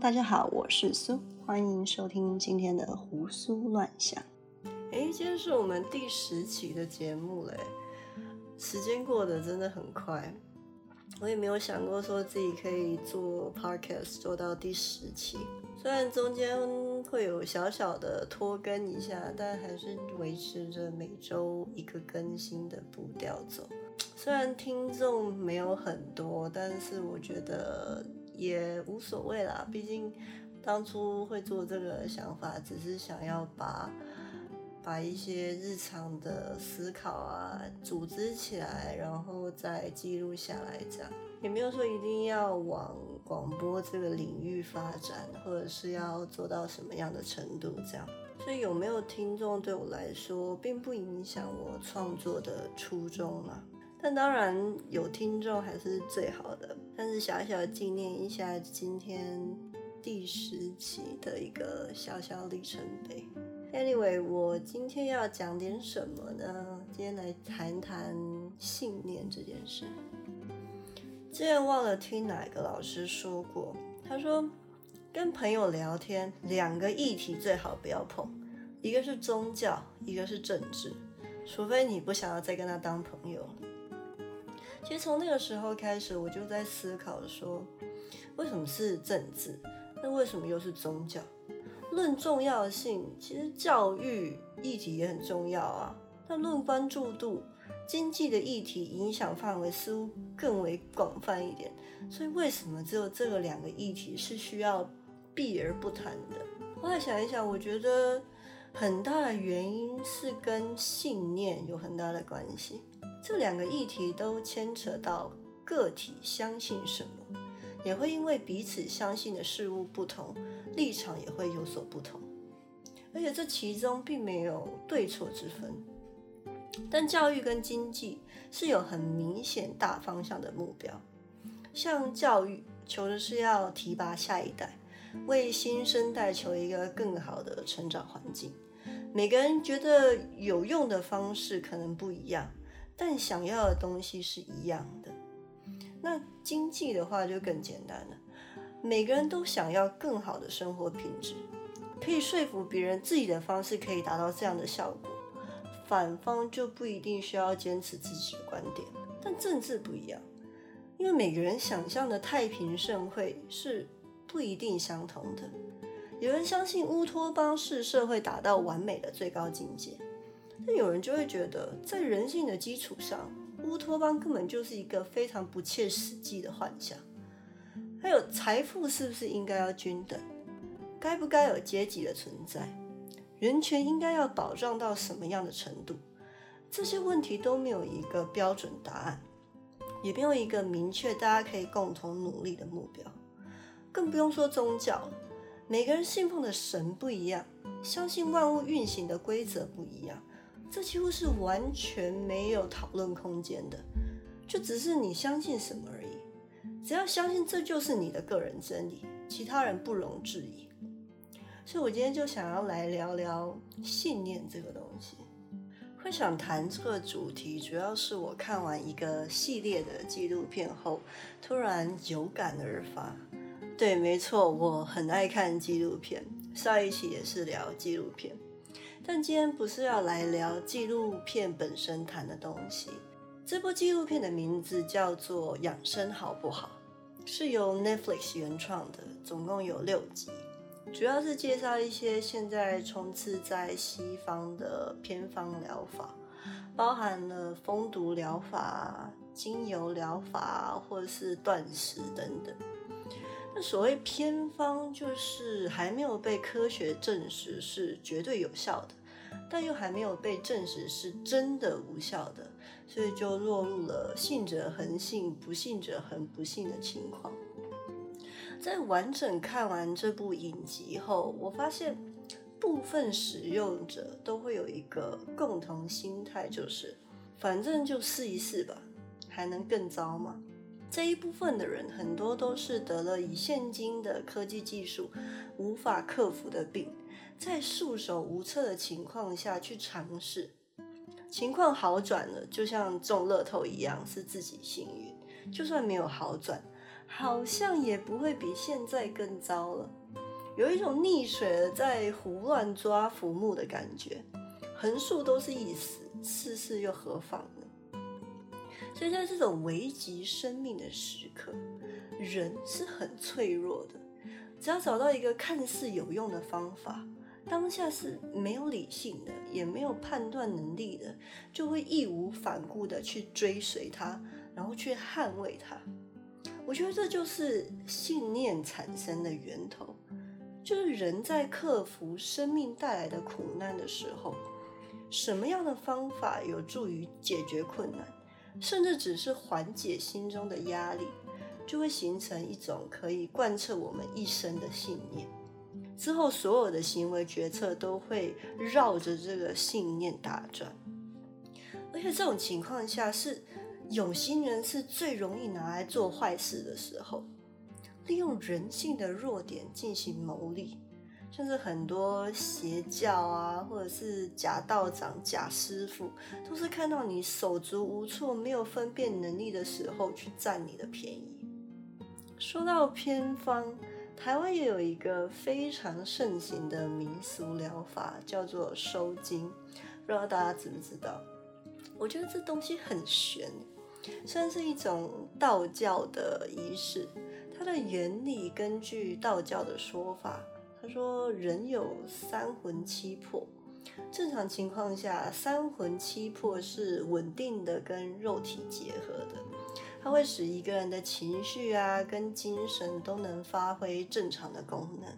大家好，我是苏，欢迎收听今天的胡思乱想。哎，今天是我们第十期的节目嘞，时间过得真的很快，我也没有想过说自己可以做 podcast 做到第十期，虽然中间会有小小的拖更一下，但还是维持着每周一个更新的步调走。虽然听众没有很多，但是我觉得。也无所谓啦，毕竟当初会做这个想法，只是想要把把一些日常的思考啊组织起来，然后再记录下来，这样也没有说一定要往广播这个领域发展，或者是要做到什么样的程度，这样。所以有没有听众对我来说，并不影响我创作的初衷啊。但当然有听众还是最好的，但是小小纪念一下今天第十期的一个小小里程碑。Anyway，我今天要讲点什么呢？今天来谈谈信念这件事。之前忘了听哪个老师说过，他说跟朋友聊天，两个议题最好不要碰，一个是宗教，一个是政治，除非你不想要再跟他当朋友。其实从那个时候开始，我就在思考说，为什么是政治？那为什么又是宗教？论重要性，其实教育议题也很重要啊。但论关注度，经济的议题影响范围似乎更为广泛一点。所以为什么只有这个两个议题是需要避而不谈的？后来想一想，我觉得很大的原因是跟信念有很大的关系。这两个议题都牵扯到个体相信什么，也会因为彼此相信的事物不同，立场也会有所不同。而且这其中并没有对错之分。但教育跟经济是有很明显大方向的目标，像教育求的是要提拔下一代，为新生代求一个更好的成长环境。每个人觉得有用的方式可能不一样。但想要的东西是一样的。那经济的话就更简单了，每个人都想要更好的生活品质，可以说服别人自己的方式可以达到这样的效果，反方就不一定需要坚持自己的观点。但政治不一样，因为每个人想象的太平盛会是不一定相同的。有人相信乌托邦是社会达到完美的最高境界。但有人就会觉得，在人性的基础上，乌托邦根本就是一个非常不切实际的幻想。还有财富是不是应该要均等？该不该有阶级的存在？人权应该要保障到什么样的程度？这些问题都没有一个标准答案，也没有一个明确大家可以共同努力的目标。更不用说宗教，每个人信奉的神不一样，相信万物运行的规则不一样。这几乎是完全没有讨论空间的，就只是你相信什么而已。只要相信这就是你的个人真理，其他人不容置疑。所以我今天就想要来聊聊信念这个东西。会想谈这个主题，主要是我看完一个系列的纪录片后，突然有感而发。对，没错，我很爱看纪录片，上一期也是聊纪录片。但今天不是要来聊纪录片本身谈的东西。这部纪录片的名字叫做《养生好不好》，是由 Netflix 原创的，总共有六集，主要是介绍一些现在充斥在西方的偏方疗法，包含了蜂毒疗法、精油疗法或者是断食等等。那所谓偏方，就是还没有被科学证实是绝对有效的，但又还没有被证实是真的无效的，所以就落入了信者恒信，不信者恒不信的情况。在完整看完这部影集后，我发现部分使用者都会有一个共同心态，就是反正就试一试吧，还能更糟吗？这一部分的人很多都是得了以现今的科技技术无法克服的病，在束手无策的情况下去尝试，情况好转了，就像中乐透一样是自己幸运；就算没有好转，好像也不会比现在更糟了。有一种溺水了在胡乱抓浮木的感觉，横竖都是一死，事事又何妨呢？所以在这种危及生命的时刻，人是很脆弱的。只要找到一个看似有用的方法，当下是没有理性的，也没有判断能力的，就会义无反顾的去追随他，然后去捍卫他。我觉得这就是信念产生的源头，就是人在克服生命带来的苦难的时候，什么样的方法有助于解决困难，甚至只是缓解心中的压力。就会形成一种可以贯彻我们一生的信念，之后所有的行为决策都会绕着这个信念打转，而且这种情况下是有心人是最容易拿来做坏事的时候，利用人性的弱点进行牟利，像是很多邪教啊，或者是假道长、假师傅，都是看到你手足无措、没有分辨能力的时候去占你的便宜。说到偏方，台湾也有一个非常盛行的民俗疗法，叫做收精。不知道大家知不知道？我觉得这东西很玄，虽然是一种道教的仪式，它的原理根据道教的说法，他说人有三魂七魄，正常情况下，三魂七魄是稳定的跟肉体结合的。它会使一个人的情绪啊，跟精神都能发挥正常的功能。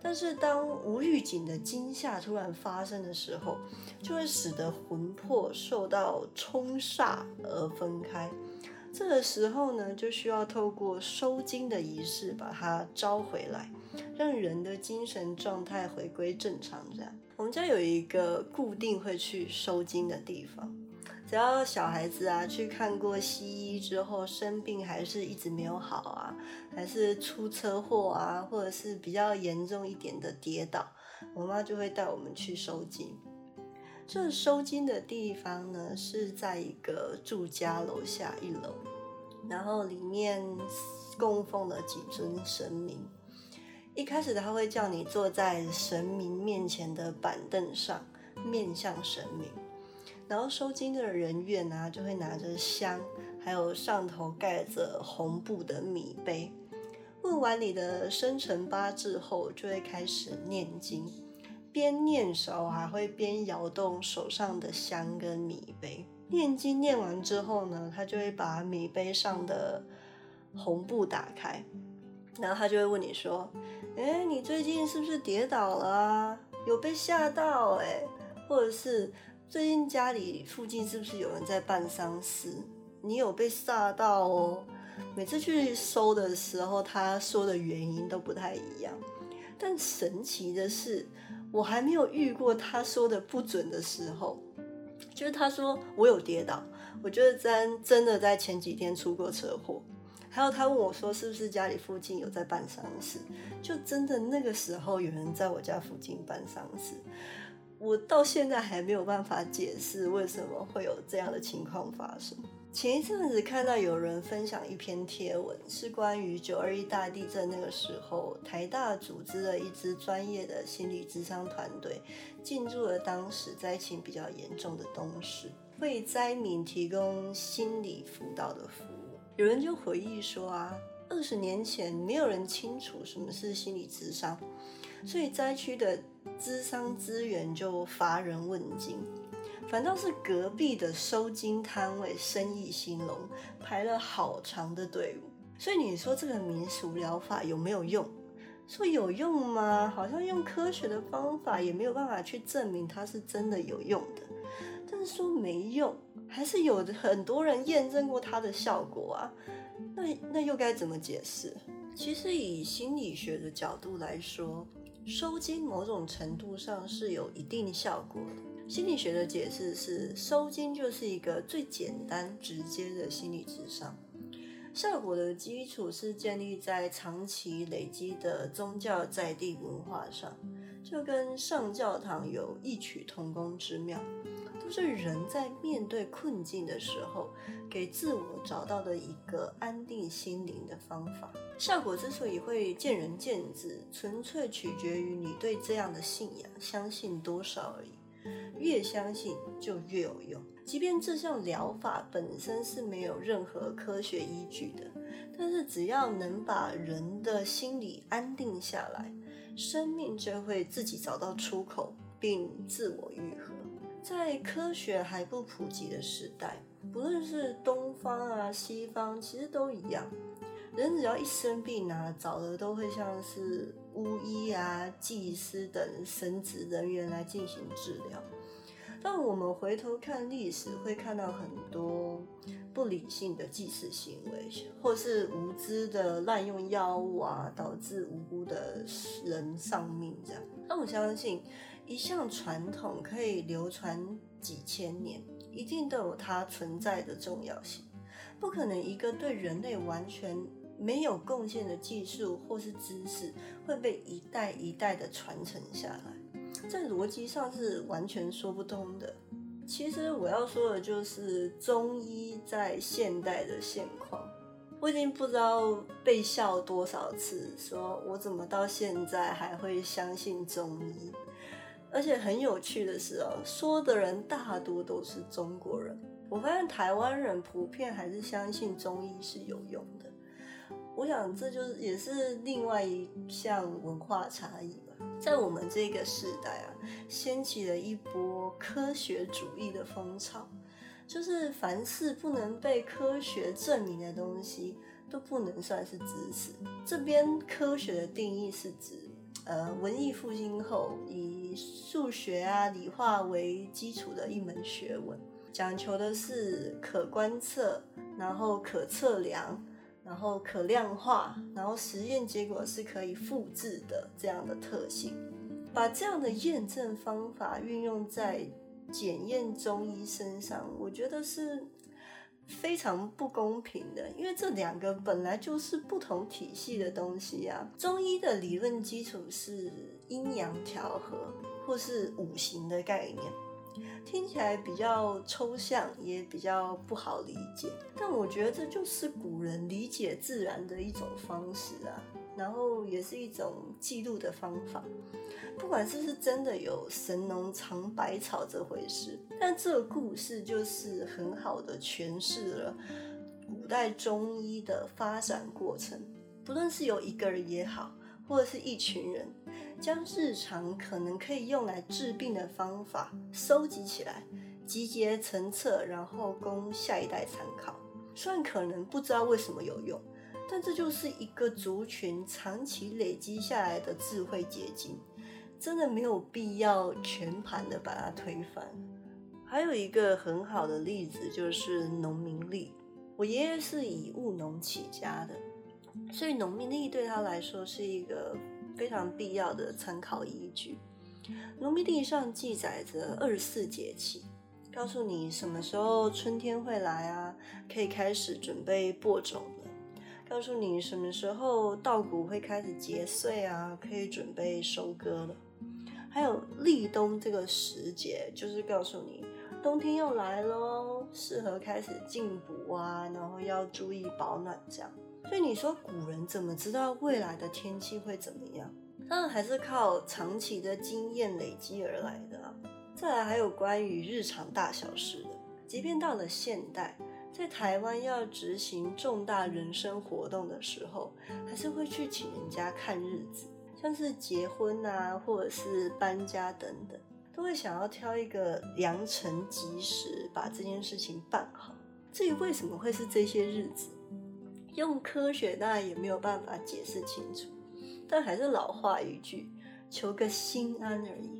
但是当无预警的惊吓突然发生的时候，就会使得魂魄受到冲煞而分开。这个时候呢，就需要透过收精的仪式把它招回来，让人的精神状态回归正常。这样，我们家有一个固定会去收精的地方。只要小孩子啊去看过西医之后生病还是一直没有好啊，还是出车祸啊，或者是比较严重一点的跌倒，我妈就会带我们去收金。这收金的地方呢是在一个住家楼下一楼，然后里面供奉了几尊神明。一开始他会叫你坐在神明面前的板凳上，面向神明。然后收金的人员啊，就会拿着香，还有上头盖着红布的米杯，问完你的生辰八字后，就会开始念经，边念时候还会边摇动手上的香跟米杯。念经念完之后呢，他就会把米杯上的红布打开，然后他就会问你说：“哎，你最近是不是跌倒了？有被吓到？哎，或者是？”最近家里附近是不是有人在办丧事？你有被吓到哦。每次去收的时候，他说的原因都不太一样。但神奇的是，我还没有遇过他说的不准的时候。就是他说我有跌倒，我觉得真真的在前几天出过车祸。还有他问我说是不是家里附近有在办丧事，就真的那个时候有人在我家附近办丧事。我到现在还没有办法解释为什么会有这样的情况发生。前一阵子看到有人分享一篇贴文，是关于九二一大地震那个时候，台大组织了一支专业的心理智商团队，进驻了当时灾情比较严重的东市，为灾民提供心理辅导的服务。有人就回忆说啊，二十年前没有人清楚什么是心理智商。所以灾区的资商资源就乏人问津，反倒是隔壁的收金摊位生意兴隆，排了好长的队伍。所以你说这个民俗疗法有没有用？说有用吗？好像用科学的方法也没有办法去证明它是真的有用的。但是说没用，还是有很多人验证过它的效果啊。那那又该怎么解释？其实以心理学的角度来说。收金某种程度上是有一定效果的。心理学的解释是，收金就是一个最简单直接的心理智商，效果的基础是建立在长期累积的宗教在地文化上，就跟上教堂有异曲同工之妙。都是人在面对困境的时候，给自我找到的一个安定心灵的方法。效果之所以会见仁见智，纯粹取决于你对这样的信仰相信多少而已。越相信就越有用，即便这项疗法本身是没有任何科学依据的，但是只要能把人的心理安定下来，生命就会自己找到出口，并自我愈合。在科学还不普及的时代，不论是东方啊西方，其实都一样。人只要一生病啊，找的都会像是巫医啊、祭司等神职人员来进行治疗。但我们回头看历史，会看到很多不理性的祭祀行为，或是无知的滥用药物啊，导致无辜的人丧命这样。但我相信。一项传统可以流传几千年，一定都有它存在的重要性。不可能一个对人类完全没有贡献的技术或是知识会被一代一代的传承下来，在逻辑上是完全说不通的。其实我要说的就是中医在现代的现况，我已经不知道被笑多少次，说我怎么到现在还会相信中医。而且很有趣的是哦，说的人大多都是中国人。我发现台湾人普遍还是相信中医是有用的。我想这就是也是另外一项文化差异吧。在我们这个时代啊，掀起了一波科学主义的风潮，就是凡是不能被科学证明的东西都不能算是知识。这边科学的定义是指。呃，文艺复兴后，以数学啊、理化为基础的一门学问，讲求的是可观测，然后可测量，然后可量化，然后实验结果是可以复制的这样的特性。把这样的验证方法运用在检验中医身上，我觉得是。非常不公平的，因为这两个本来就是不同体系的东西啊。中医的理论基础是阴阳调和或是五行的概念，听起来比较抽象，也比较不好理解。但我觉得这就是古人理解自然的一种方式啊。然后也是一种记录的方法，不管是不是真的有神农尝百草这回事，但这个故事就是很好的诠释了古代中医的发展过程。不论是有一个人也好，或者是一群人，将日常可能可以用来治病的方法收集起来，集结成册，然后供下一代参考。虽然可能不知道为什么有用。但这就是一个族群长期累积下来的智慧结晶，真的没有必要全盘的把它推翻。还有一个很好的例子就是农民历。我爷爷是以务农起家的，所以农民历对他来说是一个非常必要的参考依据。农民历上记载着二十四节气，告诉你什么时候春天会来啊，可以开始准备播种了。告诉你什么时候稻谷会开始结穗啊，可以准备收割了。还有立冬这个时节，就是告诉你冬天要来喽，适合开始进补啊，然后要注意保暖这样。所以你说古人怎么知道未来的天气会怎么样？当然还是靠长期的经验累积而来的啊。再来还有关于日常大小事的，即便到了现代。在台湾要执行重大人生活动的时候，还是会去请人家看日子，像是结婚啊，或者是搬家等等，都会想要挑一个良辰吉时把这件事情办好。至于为什么会是这些日子，用科学当然也没有办法解释清楚，但还是老话一句，求个心安而已。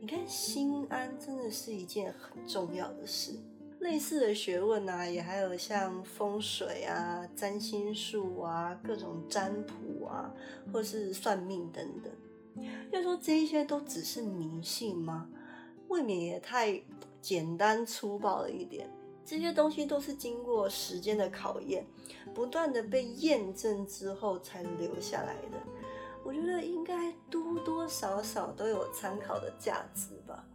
你看，心安真的是一件很重要的事。类似的学问啊，也还有像风水啊、占星术啊、各种占卜啊，或是算命等等。要说这些都只是迷信吗？未免也太简单粗暴了一点。这些东西都是经过时间的考验，不断的被验证之后才留下来的。我觉得应该多多少少都有参考的价值吧。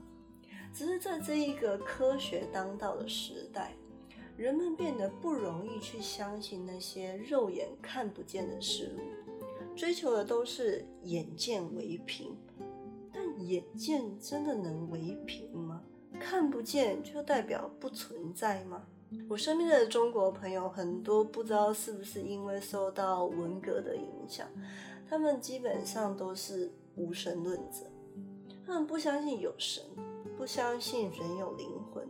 只是在这一个科学当道的时代，人们变得不容易去相信那些肉眼看不见的事物，追求的都是眼见为凭。但眼见真的能为凭吗？看不见就代表不存在吗？我身边的中国朋友很多，不知道是不是因为受到文革的影响，他们基本上都是无神论者，他们不相信有神。不相信人有灵魂，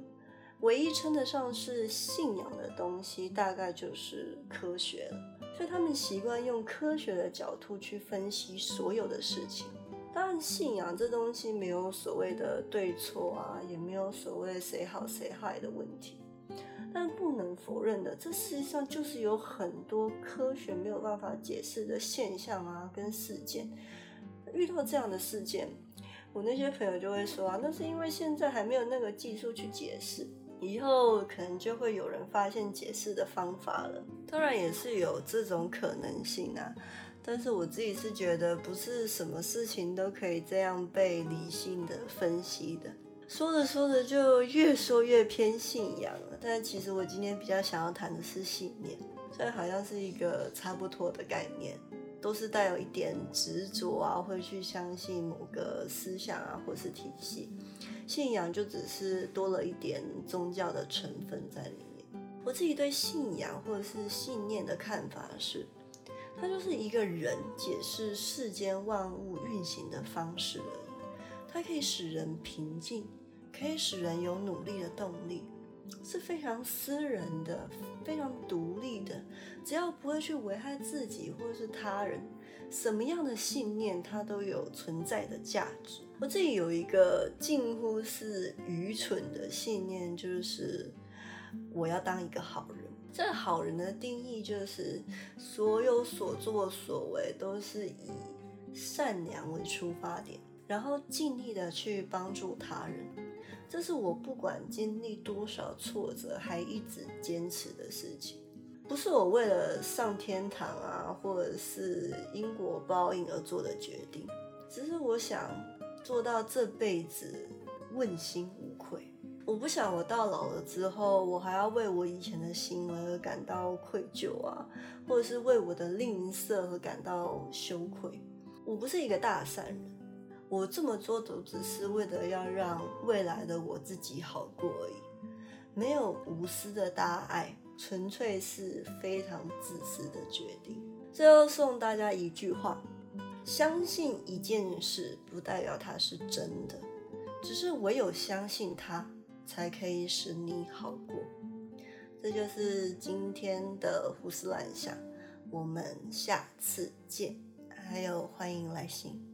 唯一称得上是信仰的东西，大概就是科学了。所以他们习惯用科学的角度去分析所有的事情。当然，信仰这东西没有所谓的对错啊，也没有所谓谁好谁坏的问题。但不能否认的，这实上就是有很多科学没有办法解释的现象啊，跟事件。遇到这样的事件。我那些朋友就会说啊，那是因为现在还没有那个技术去解释，以后可能就会有人发现解释的方法了。当然也是有这种可能性啊，但是我自己是觉得不是什么事情都可以这样被理性的分析的。说着说着就越说越偏信仰了，但其实我今天比较想要谈的是信念，所以好像是一个差不多的概念。都是带有一点执着啊，会去相信某个思想啊，或是体系，信仰就只是多了一点宗教的成分在里面。我自己对信仰或者是信念的看法是，它就是一个人解释世间万物运行的方式而已。它可以使人平静，可以使人有努力的动力。是非常私人的，非常独立的，只要不会去危害自己或者是他人，什么样的信念它都有存在的价值。我自己有一个近乎是愚蠢的信念，就是我要当一个好人。这好人的定义就是所有所作所为都是以善良为出发点，然后尽力的去帮助他人。这是我不管经历多少挫折，还一直坚持的事情。不是我为了上天堂啊，或者是因果报应而做的决定，只是我想做到这辈子问心。我不想我到老了之后，我还要为我以前的行为而感到愧疚啊，或者是为我的吝啬而感到羞愧。我不是一个大善人。我这么做都只是为了要让未来的我自己好过而已，没有无私的大爱，纯粹是非常自私的决定。最后送大家一句话：相信一件事不代表它是真的，只是唯有相信它，才可以使你好过。这就是今天的胡思乱想，我们下次见。还有欢迎来信。